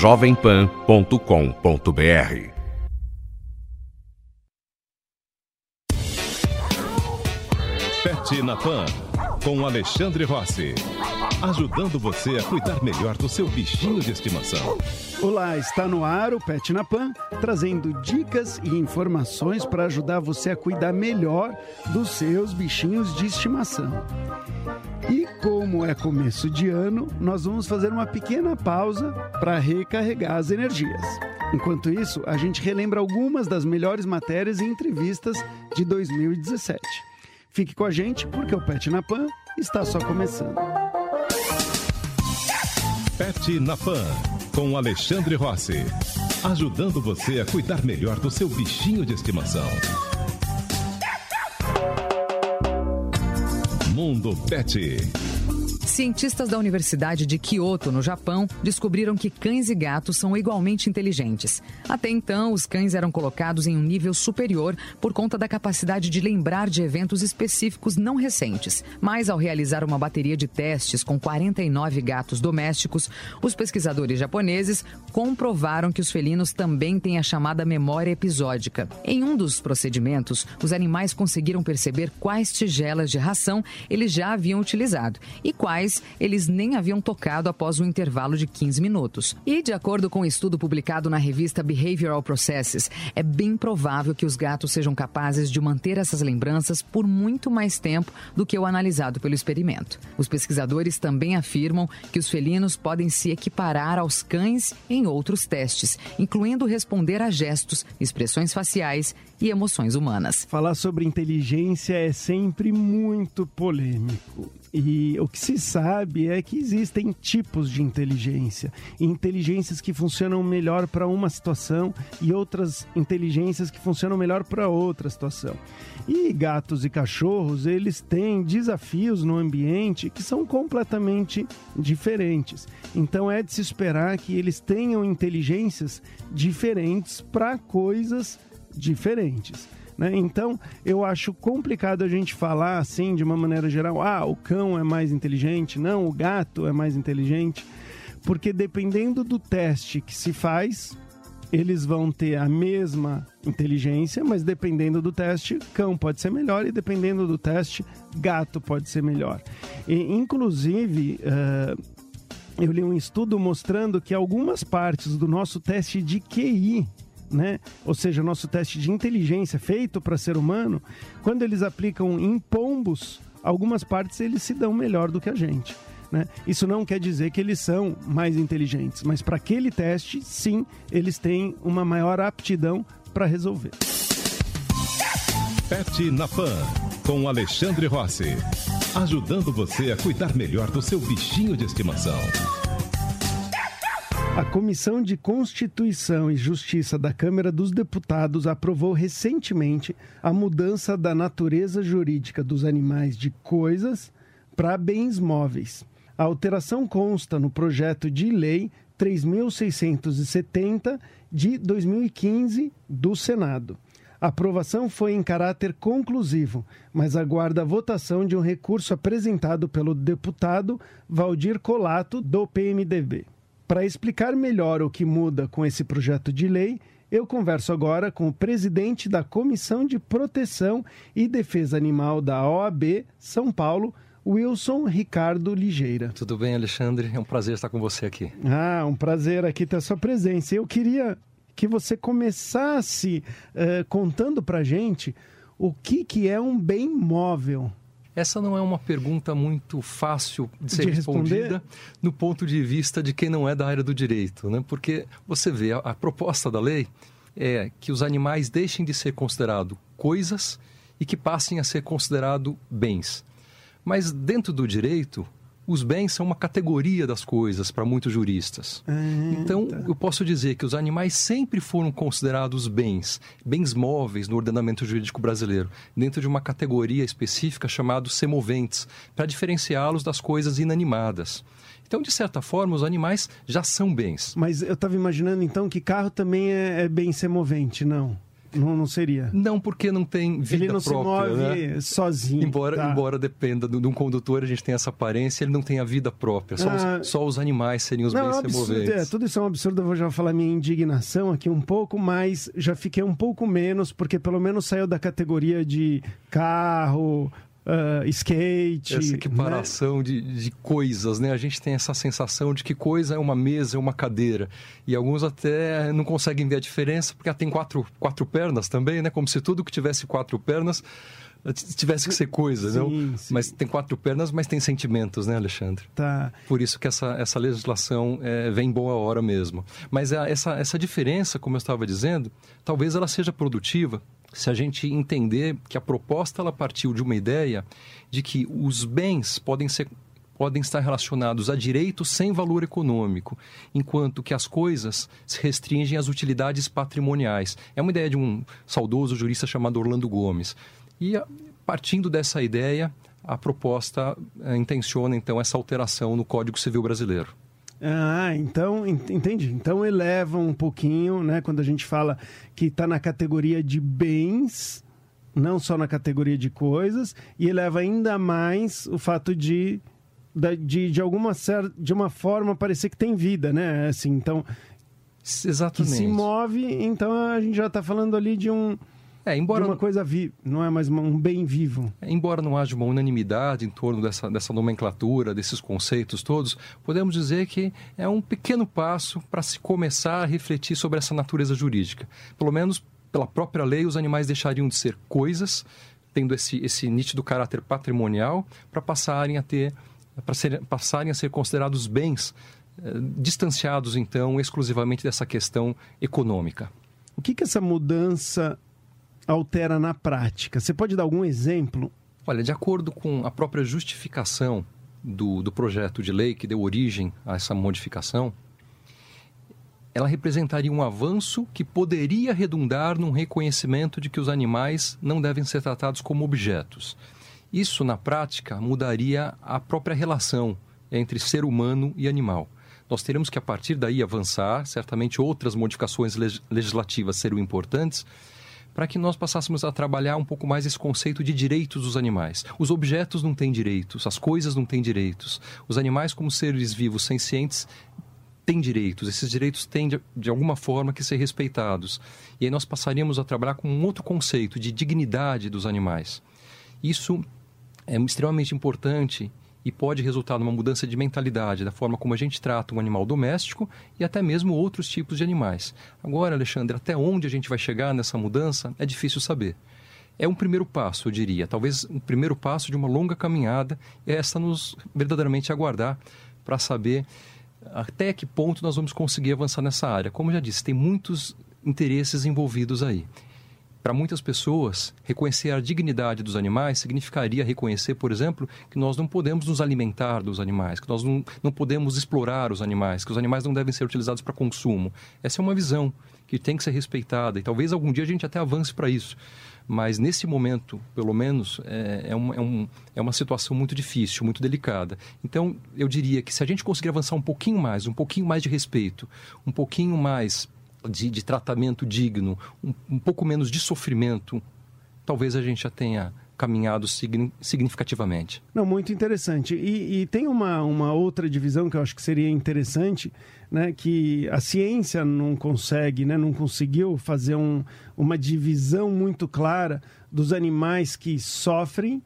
jovempan.com.br Pet na Pan, com Alexandre Rossi. Ajudando você a cuidar melhor do seu bichinho de estimação. Olá, está no ar o Pet na Pan, trazendo dicas e informações para ajudar você a cuidar melhor dos seus bichinhos de estimação. E como é começo de ano, nós vamos fazer uma pequena pausa para recarregar as energias. Enquanto isso, a gente relembra algumas das melhores matérias e entrevistas de 2017. Fique com a gente porque o Pet na Pan está só começando. Pet na Pan, com Alexandre Rossi. Ajudando você a cuidar melhor do seu bichinho de estimação. Mundo Pet. Cientistas da Universidade de Kyoto, no Japão, descobriram que cães e gatos são igualmente inteligentes. Até então, os cães eram colocados em um nível superior por conta da capacidade de lembrar de eventos específicos não recentes. Mas, ao realizar uma bateria de testes com 49 gatos domésticos, os pesquisadores japoneses comprovaram que os felinos também têm a chamada memória episódica. Em um dos procedimentos, os animais conseguiram perceber quais tigelas de ração eles já haviam utilizado e quais eles nem haviam tocado após um intervalo de 15 minutos. E, de acordo com um estudo publicado na revista Behavioral Processes, é bem provável que os gatos sejam capazes de manter essas lembranças por muito mais tempo do que o analisado pelo experimento. Os pesquisadores também afirmam que os felinos podem se equiparar aos cães em outros testes, incluindo responder a gestos, expressões faciais e emoções humanas. Falar sobre inteligência é sempre muito polêmico. E o que se sabe é que existem tipos de inteligência. Inteligências que funcionam melhor para uma situação e outras inteligências que funcionam melhor para outra situação. E gatos e cachorros, eles têm desafios no ambiente que são completamente diferentes. Então é de se esperar que eles tenham inteligências diferentes para coisas diferentes. Né? Então, eu acho complicado a gente falar assim, de uma maneira geral, ah, o cão é mais inteligente, não, o gato é mais inteligente, porque dependendo do teste que se faz, eles vão ter a mesma inteligência, mas dependendo do teste, cão pode ser melhor e dependendo do teste, gato pode ser melhor. E, inclusive, uh, eu li um estudo mostrando que algumas partes do nosso teste de QI né? Ou seja, nosso teste de inteligência feito para ser humano, quando eles aplicam em pombos, algumas partes eles se dão melhor do que a gente. Né? Isso não quer dizer que eles são mais inteligentes, mas para aquele teste, sim, eles têm uma maior aptidão para resolver. Pet na Pan, com Alexandre Rossi. Ajudando você a cuidar melhor do seu bichinho de estimação. A Comissão de Constituição e Justiça da Câmara dos Deputados aprovou recentemente a mudança da natureza jurídica dos animais de coisas para bens móveis. A alteração consta no projeto de lei 3670 de 2015 do Senado. A aprovação foi em caráter conclusivo, mas aguarda a votação de um recurso apresentado pelo deputado Valdir Colato, do PMDB. Para explicar melhor o que muda com esse projeto de lei, eu converso agora com o presidente da Comissão de Proteção e Defesa Animal da OAB São Paulo, Wilson Ricardo Ligeira. Tudo bem, Alexandre? É um prazer estar com você aqui. Ah, um prazer aqui ter a sua presença. Eu queria que você começasse uh, contando para gente o que, que é um bem móvel. Essa não é uma pergunta muito fácil de ser de respondida no ponto de vista de quem não é da área do direito, né? Porque você vê, a, a proposta da lei é que os animais deixem de ser considerados coisas e que passem a ser considerados bens. Mas dentro do direito, os bens são uma categoria das coisas para muitos juristas. Ah, então, tá. eu posso dizer que os animais sempre foram considerados bens, bens móveis no ordenamento jurídico brasileiro, dentro de uma categoria específica chamada semoventes, para diferenciá-los das coisas inanimadas. Então, de certa forma, os animais já são bens. Mas eu estava imaginando então que carro também é, é bem semovente, não? Não, não seria. Não, porque não tem vida Ele não própria. se move né? sozinho. Embora, tá. embora dependa de um condutor, a gente tem essa aparência, ele não tem a vida própria. Só, Ah. os, só os animais seriam os Não, é bens absurdo, semoventes. é, tudo isso é um absurdo. Eu vou já falar minha indignação aqui um pouco, mas já fiquei um pouco menos, porque pelo menos saiu da categoria de carro, ah, skate. Essa né? equiparação de, de coisas, né? A gente tem essa sensação de que coisa é uma mesa, é uma cadeira. E alguns até não conseguem ver a diferença, porque ela tem quatro, quatro pernas também, né? Como se tudo que tivesse quatro pernas eh, tivesse que ser coisa, Sim, não? sim. Mas tem quatro pernas, mas tem sentimentos, né, Alexandre? Tá. Por isso que essa, essa legislação é, vem em boa hora mesmo. Mas a- essa, essa diferença, como eu estava dizendo, talvez ela seja produtiva se a gente entender que a proposta ela partiu de uma ideia de que os bens podem ser podem estar relacionados a direitos sem valor econômico, enquanto que as coisas se restringem às utilidades patrimoniais. É uma ideia de um saudoso jurista chamado Orlando Gomes. E partindo dessa ideia, a proposta eh, intenciona então essa alteração no Código Civil Brasileiro. Ah, então, en- entendi. Então eleva um pouquinho, né? Quando a gente fala que está na categoria de bens, não só na categoria de coisas, e eleva ainda mais o fato de, de, de alguma cer de uma forma parecer que tem vida, né? Assim, então, que Exatamente. se move, então a gente já está falando ali de um É, de embora, uma coisa viva, não é mais um bem vivo. embora não haja uma unanimidade em torno dessa, dessa nomenclatura, desses conceitos todos, podemos dizer que é um pequeno passo para se começar a refletir sobre essa natureza jurídica. Pelo menos pela própria lei, os animais deixariam de ser coisas, tendo esse, esse nítido caráter patrimonial, para passarem a ter, para ser, passarem a ser considerados bens, eh, distanciados então exclusivamente dessa questão econômica. O que, que essa mudança altera na prática? Você pode dar algum exemplo? Olha, de acordo com a própria justificação do, do projeto de lei que deu origem a essa modificação, ela representaria um avanço que poderia redundar num reconhecimento de que os animais não devem ser tratados como objetos. Isso, na prática, mudaria a própria relação entre ser humano e animal. Nós teremos que, a partir daí, avançar. Certamente, outras modificações leg- legislativas serão importantes para que nós passássemos a trabalhar um pouco mais esse conceito de direitos dos animais. Os objetos não têm direitos, as coisas não têm direitos. Os animais, como seres vivos sencientes, têm direitos. Esses direitos têm, de, de alguma forma, que ser respeitados. E aí nós passaríamos a trabalhar com um outro conceito de dignidade dos animais. Isso é extremamente importante e pode resultar numa mudança de mentalidade da forma como a gente trata um animal doméstico e até mesmo outros tipos de animais. Agora, Alexandre, até onde a gente vai chegar nessa mudança é difícil saber. É um primeiro passo, eu diria, talvez um primeiro passo de uma longa caminhada, e essa nos verdadeiramente aguardar para saber até que ponto nós vamos conseguir avançar nessa área. Como já disse, tem muitos interesses envolvidos aí. Para muitas pessoas, reconhecer a dignidade dos animais significaria reconhecer, por exemplo, que nós não podemos nos alimentar dos animais, que nós não, não podemos explorar os animais, que os animais não devem ser utilizados para consumo. Essa é uma visão que tem que ser respeitada e talvez algum dia a gente até avance para isso. Mas nesse momento, pelo menos, é, é, um, é, um, é uma situação muito difícil, muito delicada. Então, eu diria que se a gente conseguir avançar um pouquinho mais, um pouquinho mais de respeito, um pouquinho mais de, de tratamento digno, um, um pouco menos de sofrimento, talvez a gente já tenha caminhado signi- significativamente. Não, muito interessante. E, e tem uma, uma outra divisão que eu acho que seria interessante, né, que a ciência não consegue, né, não conseguiu fazer um, uma divisão muito clara dos animais que sofrem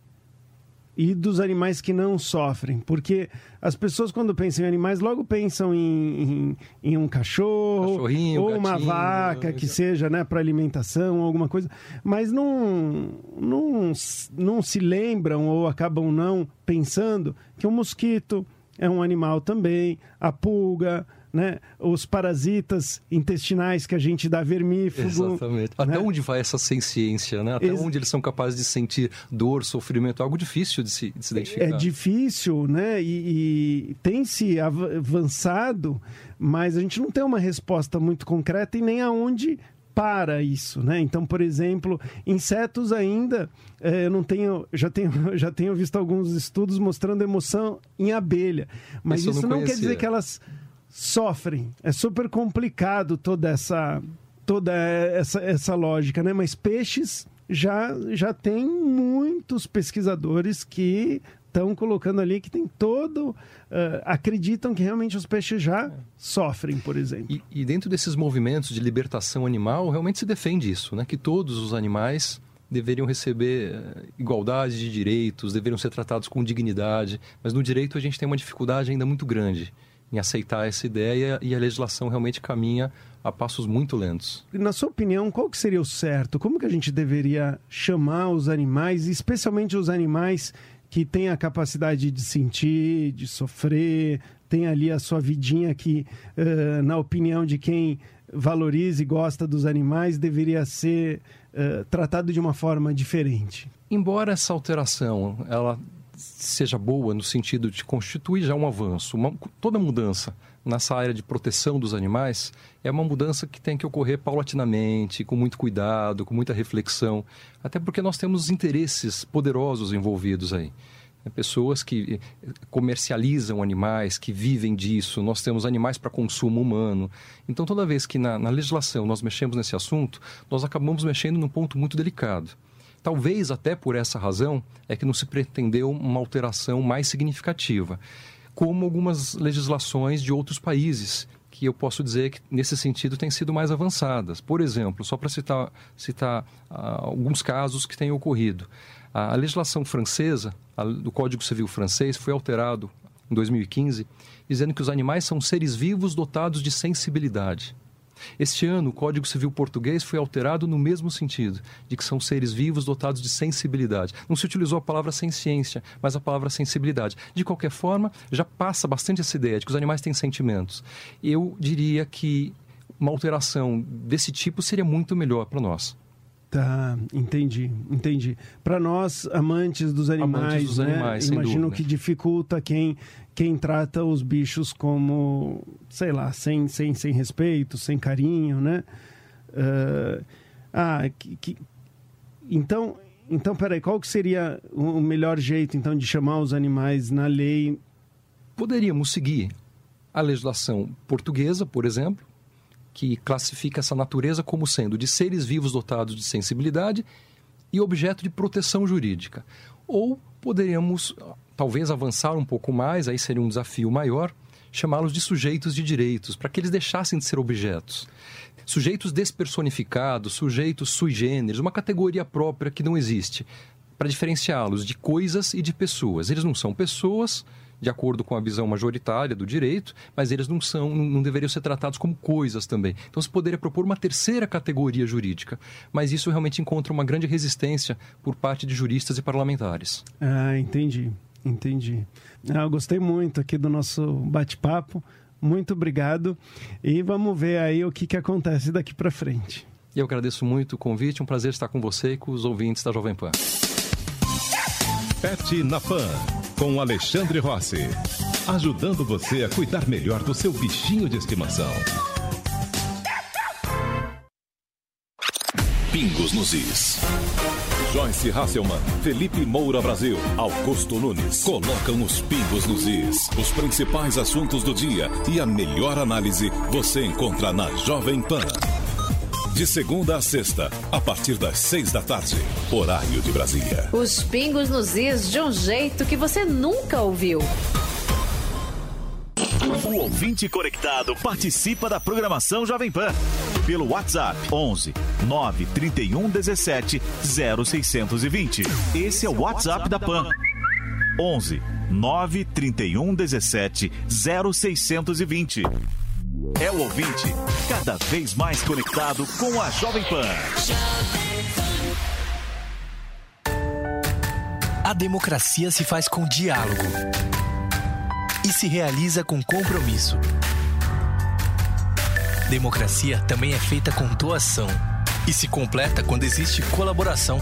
e dos animais que não sofrem. Porque as pessoas, quando pensam em animais, logo pensam em, em, em um cachorro ou uma gatinho, vaca que seja né, para alimentação, alguma coisa. Mas não, não, não se lembram ou acabam não pensando que o mosquito é um animal também, a pulga, né? Os parasitas intestinais que a gente dá vermífugo. Exatamente. Até né? onde vai essa ciência, né? Até Ex onde eles são capazes de sentir dor, sofrimento, algo difícil de se, de se identificar. É difícil, né? E, e tem se avançado, mas a gente não tem uma resposta muito concreta e nem aonde para isso, né? Então, por exemplo, insetos ainda, é, eu não tenho, já tenho, já tenho visto alguns estudos mostrando emoção em abelha, mas isso, isso não, não quer dizer que elas sofrem. É super complicado toda essa toda essa, essa lógica, né? Mas peixes já já tem muitos pesquisadores que estão colocando ali que tem todo. Uh, acreditam que realmente os peixes já sofrem, por exemplo. E, e, dentro desses movimentos de libertação animal, realmente se defende isso, né? Que todos os animais deveriam receber uh, igualdade de direitos, deveriam ser tratados com dignidade, mas no direito a gente tem uma dificuldade ainda muito grande em aceitar essa ideia e a legislação realmente caminha a passos muito lentos. Na sua opinião, qual que seria o certo? Como que a gente deveria chamar os animais, especialmente os animais que têm a capacidade de sentir, de sofrer, tem ali a sua vidinha que, uh, na opinião de quem valoriza e gosta dos animais, deveria ser uh, tratado de uma forma diferente? Embora essa alteração ela seja boa no sentido de constituir já um avanço. Uma, toda mudança nessa área de proteção dos animais é uma mudança que tem que ocorrer paulatinamente, com muito cuidado, com muita reflexão, até porque nós temos interesses poderosos envolvidos aí. É, pessoas que eh, comercializam animais, que vivem disso, nós temos animais para consumo humano. Então, toda vez que na, na legislação nós mexemos nesse assunto, nós acabamos mexendo num ponto muito delicado. Talvez até por essa razão é que não se pretendeu uma alteração mais significativa, como algumas legislações de outros países que eu posso dizer que nesse sentido têm sido mais avançadas. Por exemplo, só para citar, citar uh, alguns casos que têm ocorrido. A, legislação francesa, a, do Código Civil francês, foi alterado em 2015, dizendo que os animais são seres vivos dotados de sensibilidade. Este ano, o Código Civil Português foi alterado no mesmo sentido, de que são seres vivos dotados de sensibilidade. Não se utilizou a palavra ciência, mas a palavra sensibilidade. De qualquer forma, já passa bastante essa ideia de que os animais têm sentimentos. Eu diria que uma alteração desse tipo seria muito melhor para nós. Tá, entendi, entendi. Para nós, amantes dos animais, amantes dos né? animais imagino que dificulta quem quem trata os bichos como, sei lá, sem, sem, sem respeito, sem carinho, né? Uh, ah, que, que, então, então, peraí, qual que seria o melhor jeito, então, de chamar os animais na lei? Poderíamos seguir a legislação portuguesa, por exemplo, que classifica essa natureza como sendo de seres vivos dotados de sensibilidade e objeto de proteção jurídica. Ou poderíamos talvez avançar um pouco mais, aí seria um desafio maior, chamá-los de sujeitos de direitos, para que eles deixassem de ser objetos. Sujeitos despersonificados, sujeitos sui generis, uma categoria própria que não existe, para diferenciá-los de coisas e de pessoas. Eles não são pessoas, de acordo com a visão majoritária do direito, mas eles não são, não deveriam ser tratados como coisas também. Então se poderia propor uma terceira categoria jurídica, mas isso realmente encontra uma grande resistência por parte de juristas e parlamentares. Ah, entendi. Entendi. Ah, eu gostei muito aqui do nosso bate-papo. Muito obrigado. E vamos ver aí o que, que acontece daqui para frente. Eu agradeço muito o convite. Um prazer estar com você e com os ouvintes da Jovem Pan. Pet na Pan, com Alexandre Rossi. Ajudando você a cuidar melhor do seu bichinho de estimação. Pingos nos Is. Joyce Hasselman, Felipe Moura Brasil, Augusto Nunes colocam os pingos nos is. Os principais assuntos do dia e a melhor análise você encontra na Jovem Pan. De segunda a sexta, a partir das seis da tarde, horário de Brasília. Os pingos nos is de um jeito que você nunca ouviu. O ouvinte conectado participa da programação Jovem Pan pelo WhatsApp 11 931 17 0620. Esse é o WhatsApp da Pan. 11 931 17 0620. É o ouvinte cada vez mais conectado com a Jovem Pan. A democracia se faz com diálogo e se realiza com compromisso. Democracia também é feita com doação e se completa quando existe colaboração.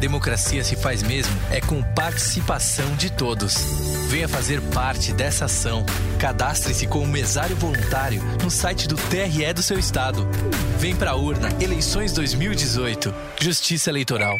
Democracia se faz mesmo é com participação de todos. Venha fazer parte dessa ação. Cadastre-se como mesário voluntário no site do TRE do seu estado. Vem pra urna Eleições 2018. Justiça Eleitoral.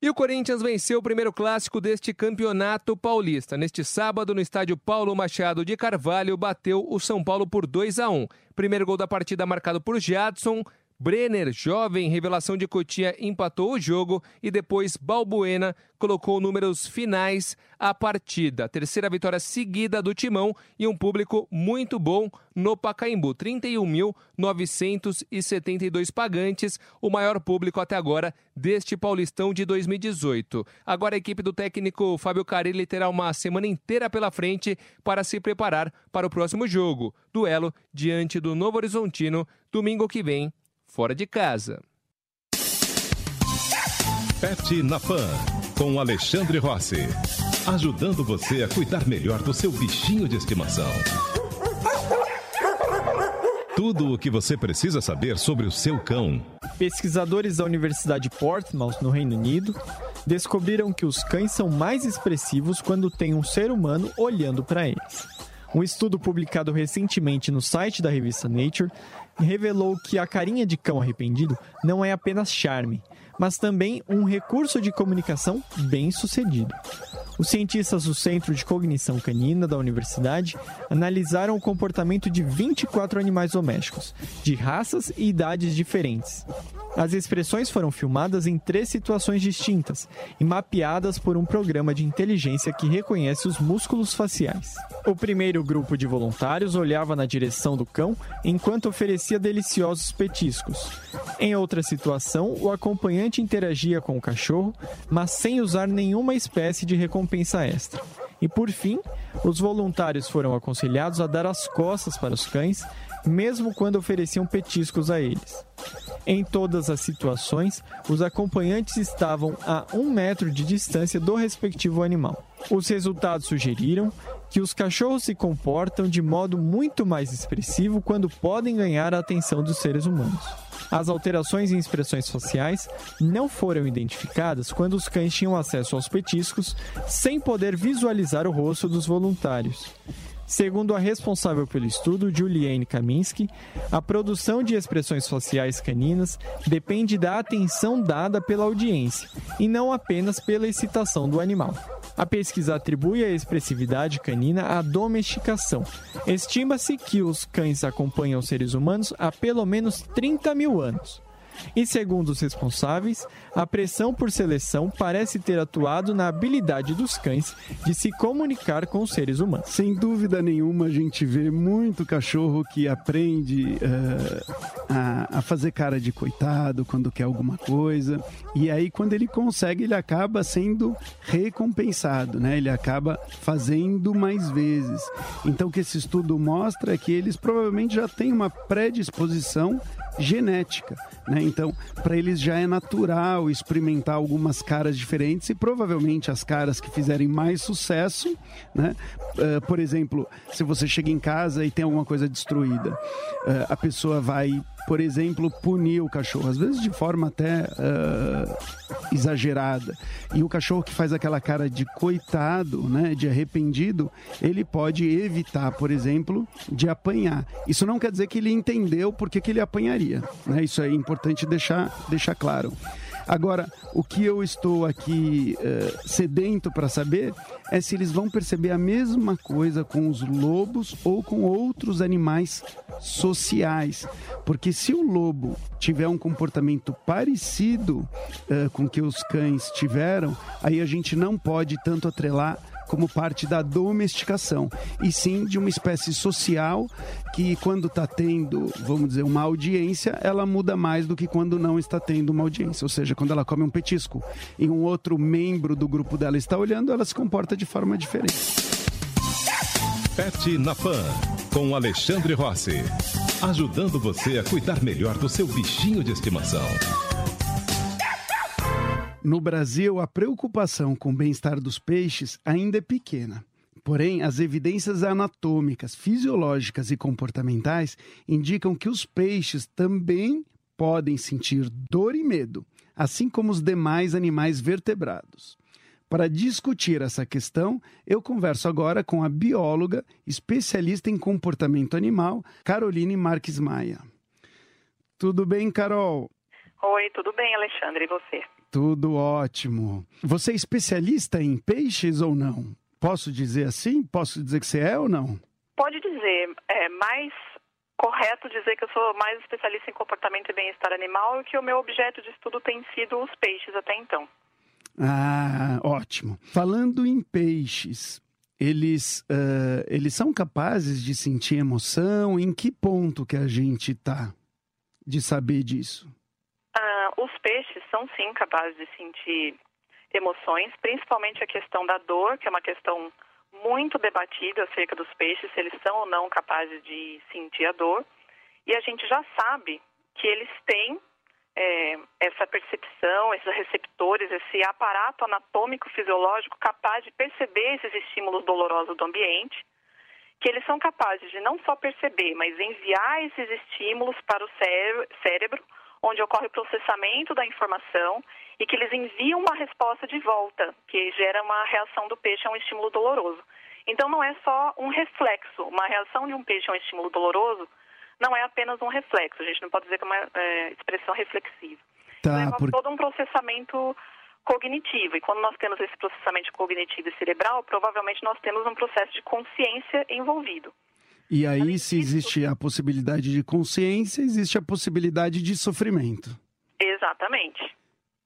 E o Corinthians venceu o primeiro clássico deste campeonato paulista. Neste sábado, no estádio Paulo Machado de Carvalho, bateu o São Paulo por 2 a 1. Primeiro gol da partida marcado por Jadson. Brenner, jovem revelação de Cotia, empatou o jogo e depois Balbuena colocou números finais à partida. Terceira vitória seguida do Timão e um público muito bom no Pacaembu. 31.972 pagantes, o maior público até agora deste Paulistão de 2018. Agora a equipe do técnico Fábio Carilli terá uma semana inteira pela frente para se preparar para o próximo jogo. Duelo diante do Novo Horizontino, domingo que vem, fora de casa. Pet na Pan, com Alexandre Rossi. Ajudando você a cuidar melhor do seu bichinho de estimação. Tudo o que você precisa saber sobre o seu cão. Pesquisadores da Universidade Portsmouth, no Reino Unido, descobriram que os cães são mais expressivos quando tem um ser humano olhando para eles. Um estudo publicado recentemente no site da revista Nature revelou que a carinha de cão arrependido não é apenas charme, mas também um recurso de comunicação bem sucedido. Os cientistas do Centro de Cognição Canina da universidade analisaram o comportamento de 24 animais domésticos, de raças e idades diferentes. As expressões foram filmadas em três situações distintas e mapeadas por um programa de inteligência que reconhece os músculos faciais. O primeiro grupo de voluntários olhava na direção do cão enquanto oferecia deliciosos petiscos. Em outra situação, o acompanhante interagia com o cachorro, mas sem usar nenhuma espécie de recompensa extra. E por fim, os voluntários foram aconselhados a dar as costas para os cães, mesmo quando ofereciam petiscos a eles. Em todas as situações, os acompanhantes estavam a um metro de distância do respectivo animal. Os resultados sugeriram que os cachorros se comportam de modo muito mais expressivo quando podem ganhar a atenção dos seres humanos. As alterações em expressões faciais não foram identificadas quando os cães tinham acesso aos petiscos sem poder visualizar o rosto dos voluntários. Segundo a responsável pelo estudo, Juliane Kaminski, a produção de expressões faciais caninas depende da atenção dada pela audiência e não apenas pela excitação do animal. A pesquisa atribui a expressividade canina à domesticação. Estima-se que os cães acompanham seres humanos há pelo menos 30 mil anos. E segundo os responsáveis, a pressão por seleção parece ter atuado na habilidade dos cães de se comunicar com os seres humanos. Sem dúvida nenhuma, a gente vê muito cachorro que aprende uh, a, a, fazer cara de coitado quando quer alguma coisa. E aí, quando ele consegue, ele acaba sendo recompensado, né? Ele acaba fazendo mais vezes. Então, o que esse estudo mostra é que eles provavelmente já têm uma predisposição genética. Né? Então, para eles já é natural experimentar algumas caras diferentes e provavelmente as caras que fizerem mais sucesso, né? Uh, por exemplo, se você chega em casa e tem alguma coisa destruída, uh, a pessoa vai por exemplo, punir o cachorro, às vezes de forma até uh, exagerada. E o cachorro que faz aquela cara de coitado, né, de arrependido, ele pode evitar, por exemplo, de apanhar. Isso não quer dizer que ele entendeu por que, que ele apanharia. Né? Isso é importante deixar, deixar claro. Agora, o que eu estou aqui uh, sedento para saber é se eles vão perceber a mesma coisa com os lobos ou com outros animais sociais. Porque se o lobo tiver um comportamento parecido uh, com que os cães tiveram, aí a gente não pode tanto atrelar como parte da domesticação, e sim de uma espécie social que, quando está tendo, vamos dizer, uma audiência, ela muda mais do que quando não está tendo uma audiência. Ou seja, quando ela come um petisco e um outro membro do grupo dela está olhando, ela se comporta de forma diferente. Pet na Pan, com Alexandre Rossi. Ajudando você a cuidar melhor do seu bichinho de estimação. No Brasil, a preocupação com o bem-estar dos peixes ainda é pequena. Porém, as evidências anatômicas, fisiológicas e comportamentais indicam que os peixes também podem sentir dor e medo, assim como os demais animais vertebrados. Para discutir essa questão, eu converso agora com a bióloga, especialista em comportamento animal, Caroline Marques Maia. Tudo bem, Carol? Oi, tudo bem, Alexandre, e você? Tudo ótimo. Você é especialista em peixes ou não? Posso dizer assim? Posso dizer que você é ou não? Pode dizer. É mais correto dizer que eu sou mais especialista em comportamento e bem-estar animal e que o meu objeto de estudo tem sido os peixes até então. Ah, ótimo. Falando em peixes, eles, uh, eles são capazes de sentir emoção? Em que ponto que a gente está de saber disso? Os peixes são sim capazes de sentir emoções, principalmente a questão da dor, que é uma questão muito debatida acerca dos peixes, se eles são ou não capazes de sentir a dor. E a gente já sabe que eles têm é, essa percepção, esses receptores, esse aparato anatômico fisiológico capaz de perceber esses estímulos dolorosos do ambiente, que eles são capazes de não só perceber, mas enviar esses estímulos para o cérebro, onde ocorre o processamento da informação e que eles enviam uma resposta de volta, que gera uma reação do peixe a um estímulo doloroso. Então não é só um reflexo, uma reação de um peixe a um estímulo doloroso não é apenas um reflexo, a gente não pode dizer que é uma é, expressão reflexiva. Tá, então, é por... todo um processamento cognitivo. E quando nós temos esse processamento cognitivo e cerebral, provavelmente nós temos um processo de consciência envolvido. E aí, se existe a possibilidade de consciência, existe a possibilidade de sofrimento. Exatamente.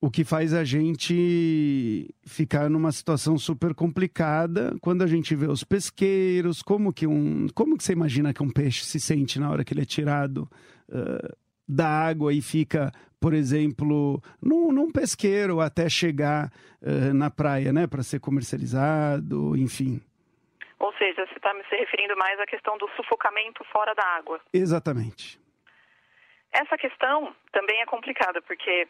O que faz a gente ficar numa situação super complicada quando a gente vê os pesqueiros, como que um, como que você imagina que um peixe se sente na hora que ele é tirado uh, da água e fica, por exemplo, num, num pesqueiro até chegar uh, na praia, né, para ser comercializado, enfim. Ou seja, você está se referindo mais à questão do sufocamento fora da água. Exatamente. Essa questão também é complicada, porque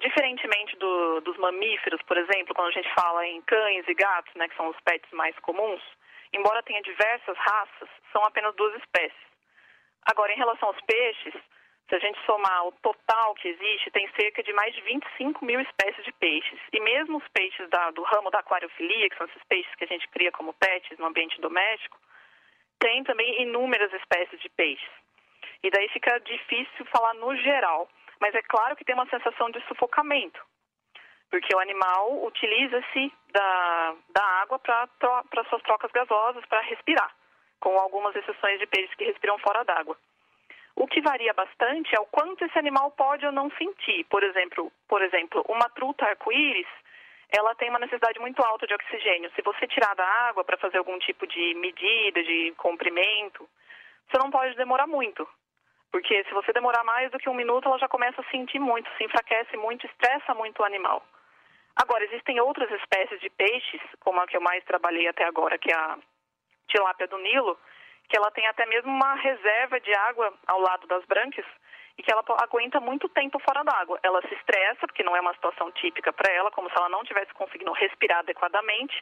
Diferentemente do, dos mamíferos, por exemplo, quando a gente fala em cães e gatos, né, que são os pets mais comuns, embora tenha diversas raças, são apenas duas espécies. Agora, em relação aos peixes, se a gente somar o total que existe, tem cerca de mais de 25 mil espécies de peixes. E mesmo os peixes da, do ramo da aquariofilia, que são esses peixes que a gente cria como pets no ambiente doméstico, tem também inúmeras espécies de peixes. E daí fica difícil falar no geral. Mas é claro que tem uma sensação de sufocamento, porque o animal utiliza-se da, da água para suas trocas gasosas, para respirar, com algumas exceções de peixes que respiram fora d'água. O que varia bastante é o quanto esse animal pode ou não sentir. Por exemplo, por exemplo uma truta arco-íris, ela tem uma necessidade muito alta de oxigênio. Se você tirar da água para fazer algum tipo de medida, de comprimento, você não pode demorar muito, porque se você demorar mais do que um minuto, ela já começa a sentir muito, se enfraquece muito, estressa muito o animal. Agora, existem outras espécies de peixes, como a que eu mais trabalhei até agora, que é a tilápia do Nilo, que ela tem até mesmo uma reserva de água ao lado das brânquias e que ela aguenta muito tempo fora d'água. Ela se estressa, porque não é uma situação típica para ela, como se ela não tivesse conseguindo respirar adequadamente,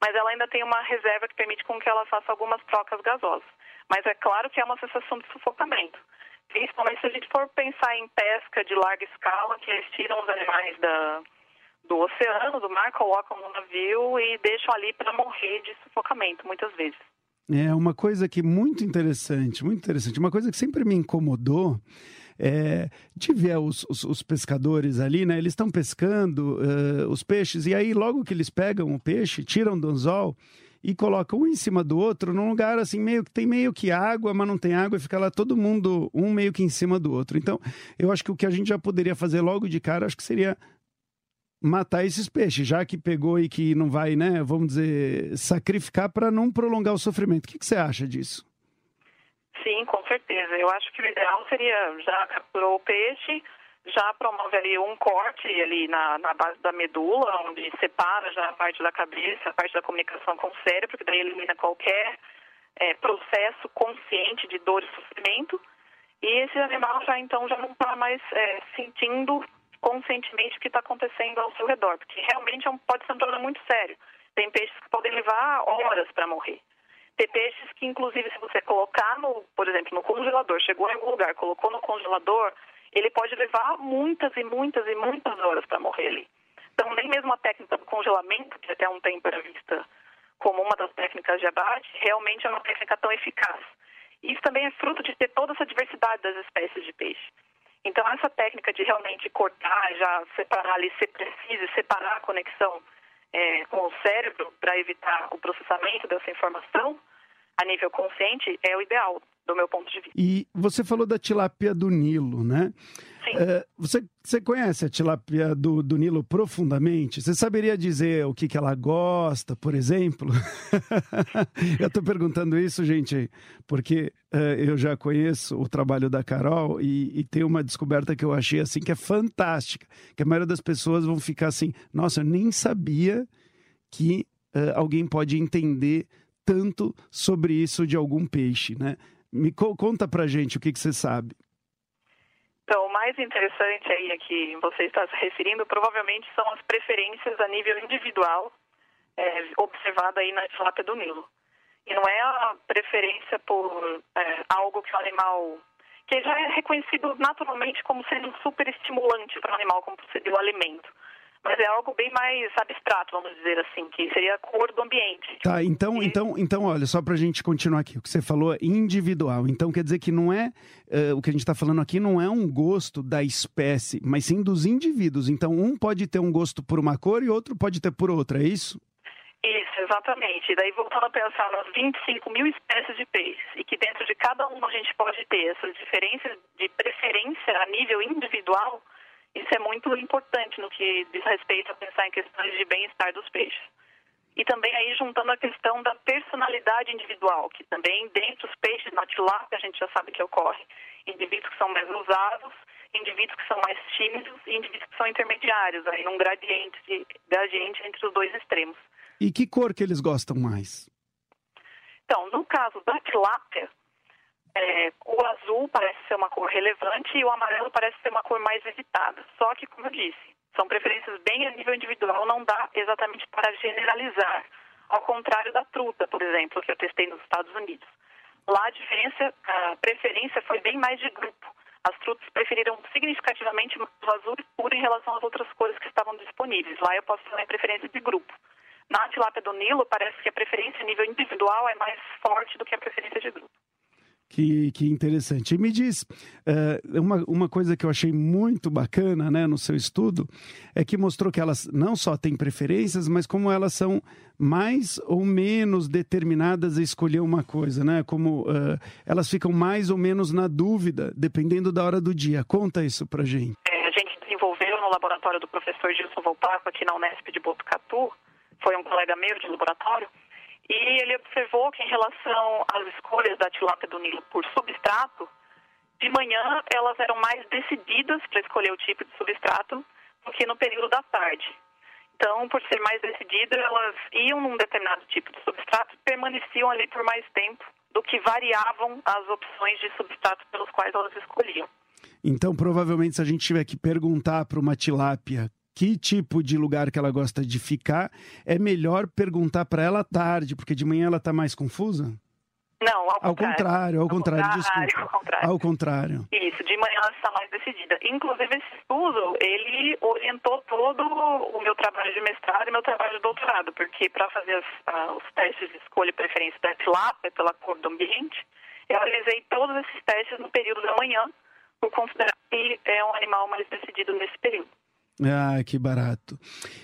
mas ela ainda tem uma reserva que permite com que ela faça algumas trocas gasosas. Mas é claro que é uma sensação de sufocamento. Principalmente se a gente for pensar em pesca de larga escala, que eles tiram os animais da, do oceano, do mar, colocam no navio e deixam ali para morrer de sufocamento, muitas vezes. É uma coisa que muito interessante, muito interessante. Uma coisa que sempre me incomodou é, de ver os, os, os, pescadores ali, né? Eles estão pescando uh, os peixes e aí logo que eles pegam o peixe, tiram do anzol e coloca um em cima do outro num lugar assim meio que tem meio que água, mas não tem água e fica lá todo mundo um meio que em cima do outro. Então, eu acho que o que a gente já poderia fazer logo de cara, acho que seria matar esses peixes, já que pegou e que não vai, né, vamos dizer, sacrificar para não prolongar o sofrimento. O que, que você acha disso? Sim, com certeza. Eu acho que o ideal seria já capturou o peixe, já promove ali um corte ali na, na base da medula, onde separa já a parte da cabeça, a parte da comunicação com o cérebro, que daí elimina qualquer é, processo consciente de dor e sofrimento. E esse animal já então já não está mais é, sentindo conscientemente o que está acontecendo ao seu redor, porque realmente é um, pode ser um problema muito sério. Tem peixes que podem levar horas para morrer. Tem peixes que, inclusive, se você colocar, no, por exemplo, no congelador, chegou em algum lugar, colocou no congelador, ele pode levar muitas e muitas e muitas horas para morrer ali. Então, nem mesmo a técnica do congelamento, que até um tempo era vista como uma das técnicas de abate, realmente é uma técnica tão eficaz. Isso também é fruto de ter toda essa diversidade das espécies de peixe. Então, essa técnica de realmente cortar, já separar ali, ser preciso, separar a conexão é, com o cérebro para evitar o processamento dessa informação a nível consciente é o ideal, do meu ponto de vista. E você falou da tilápia do Nilo, né? Sim. É, você, você conhece a tilápia do, do Nilo profundamente? Você saberia dizer o que, que ela gosta, por exemplo? eu estou perguntando isso, gente, porque é, eu já conheço o trabalho da Carol e, e tem uma descoberta que eu achei assim que é fantástica, que a maioria das pessoas vão ficar assim, nossa, eu nem sabia que é, alguém pode entender tanto sobre isso de algum peixe, né? Me co conta pra gente o que, que você sabe. Então, o mais interessante aí a que você está se referindo provavelmente são as preferências a nível individual é, observada aí na tilápia do Nilo. E não é a preferência por é, algo que o animal que já é reconhecido naturalmente como sendo super estimulante para o animal, como seria o alimento mas é algo bem mais abstrato, vamos dizer assim, que seria a cor do ambiente. Tá, então, e... então, então, olha, só para a gente continuar aqui, o que você falou é individual. Então, quer dizer que não é, uh, o que a gente está falando aqui não é um gosto da espécie, mas sim dos indivíduos. Então, um pode ter um gosto por uma cor e outro pode ter por outra, é isso? Isso, exatamente. Daí, voltando a pensar nas 25 mil espécies de peixes, e que dentro de cada uma a gente pode ter essas diferenças de preferência a nível individual, isso é muito importante no que diz respeito a pensar em questões de bem-estar dos peixes. E também aí juntando a questão da personalidade individual, que também dentro dos peixes, na tilápia, a gente já sabe que ocorre. Indivíduos que são mais ousados, indivíduos que são mais tímidos e indivíduos que são intermediários, aí num gradiente, gradiente entre os dois extremos. E que cor que eles gostam mais? Então, no caso da tilápia, é, o azul uma cor relevante e o amarelo parece ser uma cor mais evitada. Só que, como eu disse, são preferências bem a nível individual, não dá exatamente para generalizar. Ao contrário da truta, por exemplo, que eu testei nos Estados Unidos. Lá a diferença, a preferência foi bem mais de grupo. As trutas preferiram significativamente o azul escuro em relação às outras cores que estavam disponíveis. Lá eu posso falar em preferência de grupo. Na tilápia do Nilo, parece que a preferência a nível individual é mais forte do que a preferência de grupo. Que, que interessante. E me diz, uh, uma, uma coisa que eu achei muito bacana né, no seu estudo é que mostrou que elas não só têm preferências, mas como elas são mais ou menos determinadas a escolher uma coisa, né? Como uh, elas ficam mais ou menos na dúvida, dependendo da hora do dia. Conta isso pra gente. É, a gente desenvolveu no laboratório do professor Gilson Volpaco, aqui na Unesp de Botucatu, foi um colega meu de laboratório, e ele observou que em relação às escolhas da tilápia do Nilo por substrato, de manhã elas eram mais decididas para escolher o tipo de substrato do que no período da tarde. Então, por ser mais decididas, elas iam num determinado tipo de substrato e permaneciam ali por mais tempo do que variavam as opções de substrato pelos quais elas escolhiam. Então, provavelmente, se a gente tiver que perguntar para uma tilápia que tipo de lugar que ela gosta de ficar, é melhor perguntar para ela tarde, porque de manhã ela está mais confusa? Não, ao, ao contrário. Ao contrário, ao contrário, desculpa. Ao contrário. Ao contrário. Isso, de manhã ela está mais decidida. Inclusive, esse estudo, ele orientou todo o meu trabalho de mestrado e meu trabalho de doutorado, porque para fazer as, uh, os testes de escolha e preferência da tilápia pela cor do ambiente, eu realizei todos esses testes no período da manhã, por considerar que é um animal mais decidido nesse período. Ah, que barato.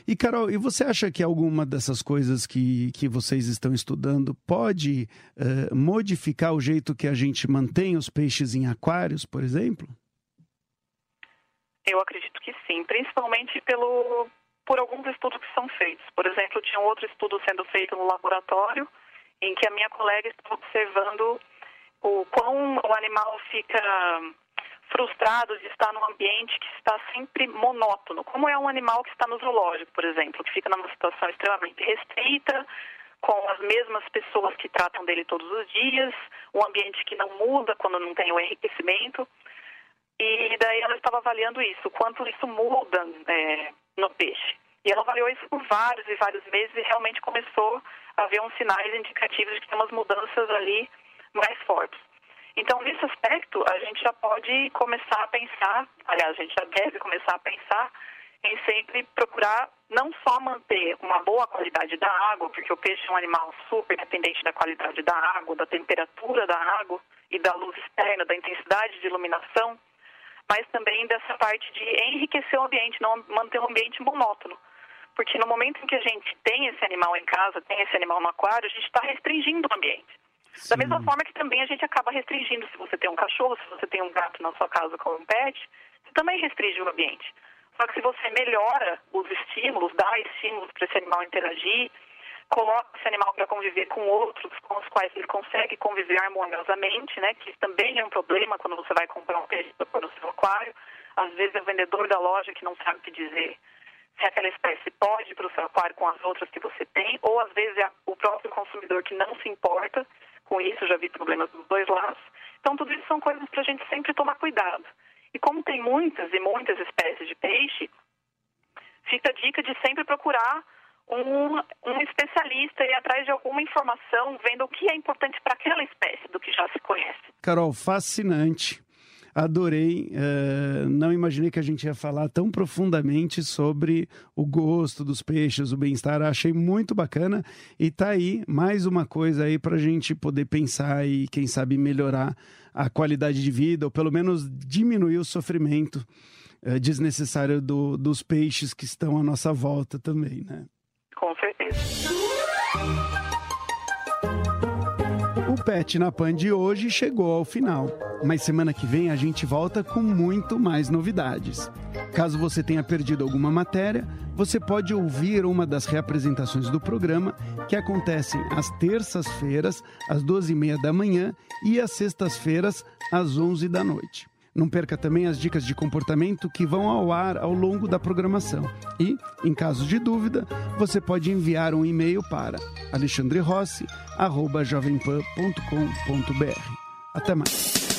E Carol, e você acha que alguma dessas coisas que, que vocês estão estudando pode uh, modificar o jeito que a gente mantém os peixes em aquários, por exemplo? Eu acredito que sim, principalmente pelo, por alguns estudos que são feitos. Por exemplo, tinha um outro estudo sendo feito no laboratório em que a minha colega estava observando o quão o animal fica frustrado de estar num ambiente que está sempre monótono, como é um animal que está no zoológico, por exemplo, que fica numa situação extremamente restrita, com as mesmas pessoas que tratam dele todos os dias, um ambiente que não muda quando não tem o enriquecimento. E daí ela estava avaliando isso, quanto isso muda é, no peixe. E ela avaliou isso por vários e vários meses e realmente começou a ver uns sinais indicativos de que tem umas mudanças ali mais fortes. Então, nesse aspecto, a gente já pode começar a pensar, aliás, a gente já deve começar a pensar em sempre procurar não só manter uma boa qualidade da água, porque o peixe é um animal super dependente da qualidade da água, da temperatura da água e da luz externa, da intensidade de iluminação, mas também dessa parte de enriquecer o ambiente, não manter um ambiente monótono. Porque no momento em que a gente tem esse animal em casa, tem esse animal no aquário, a gente está restringindo o ambiente. Sim. Da mesma forma que também a gente acaba restringindo, se você tem um cachorro, se você tem um gato na sua casa como um pet, você também restringe o ambiente. Só que se você melhora os estímulos, dá estímulos para esse animal interagir, coloca esse animal para conviver com outros com os quais ele consegue conviver harmoniosamente, né? Que também é um problema quando você vai comprar um peixe para o seu aquário. Às vezes é o vendedor da loja que não sabe o que dizer se aquela espécie pode ir para o seu aquário com as outras que você tem, ou às vezes é o próprio consumidor que não se importa com isso, já vi problemas dos dois lados. Então, tudo isso são coisas para a gente sempre tomar cuidado. E como tem muitas e muitas espécies de peixe, fica a dica de sempre procurar um, um especialista e atrás de alguma informação, vendo o que é importante para aquela espécie do que já se conhece. Carol, fascinante. Adorei. Uh, não imaginei que a gente ia falar tão profundamente sobre o gosto dos peixes, o bem-estar. Achei muito bacana. E tá aí mais uma coisa aí para a gente poder pensar e, quem sabe, melhorar a qualidade de vida, ou pelo menos diminuir o sofrimento uh, desnecessário do, dos peixes que estão à nossa volta também, né? Com certeza. Pet na Pan de hoje chegou ao final, mas semana que vem a gente volta com muito mais novidades. Caso você tenha perdido alguma matéria, você pode ouvir uma das reapresentações do programa que acontecem às terças-feiras, às duas e meia da manhã e às sextas-feiras, às onze da noite. Não perca também as dicas de comportamento que vão ao ar ao longo da programação. E, em caso de dúvida, você pode enviar um e-mail para alexandrerossi.jovempan.com.br. Até mais.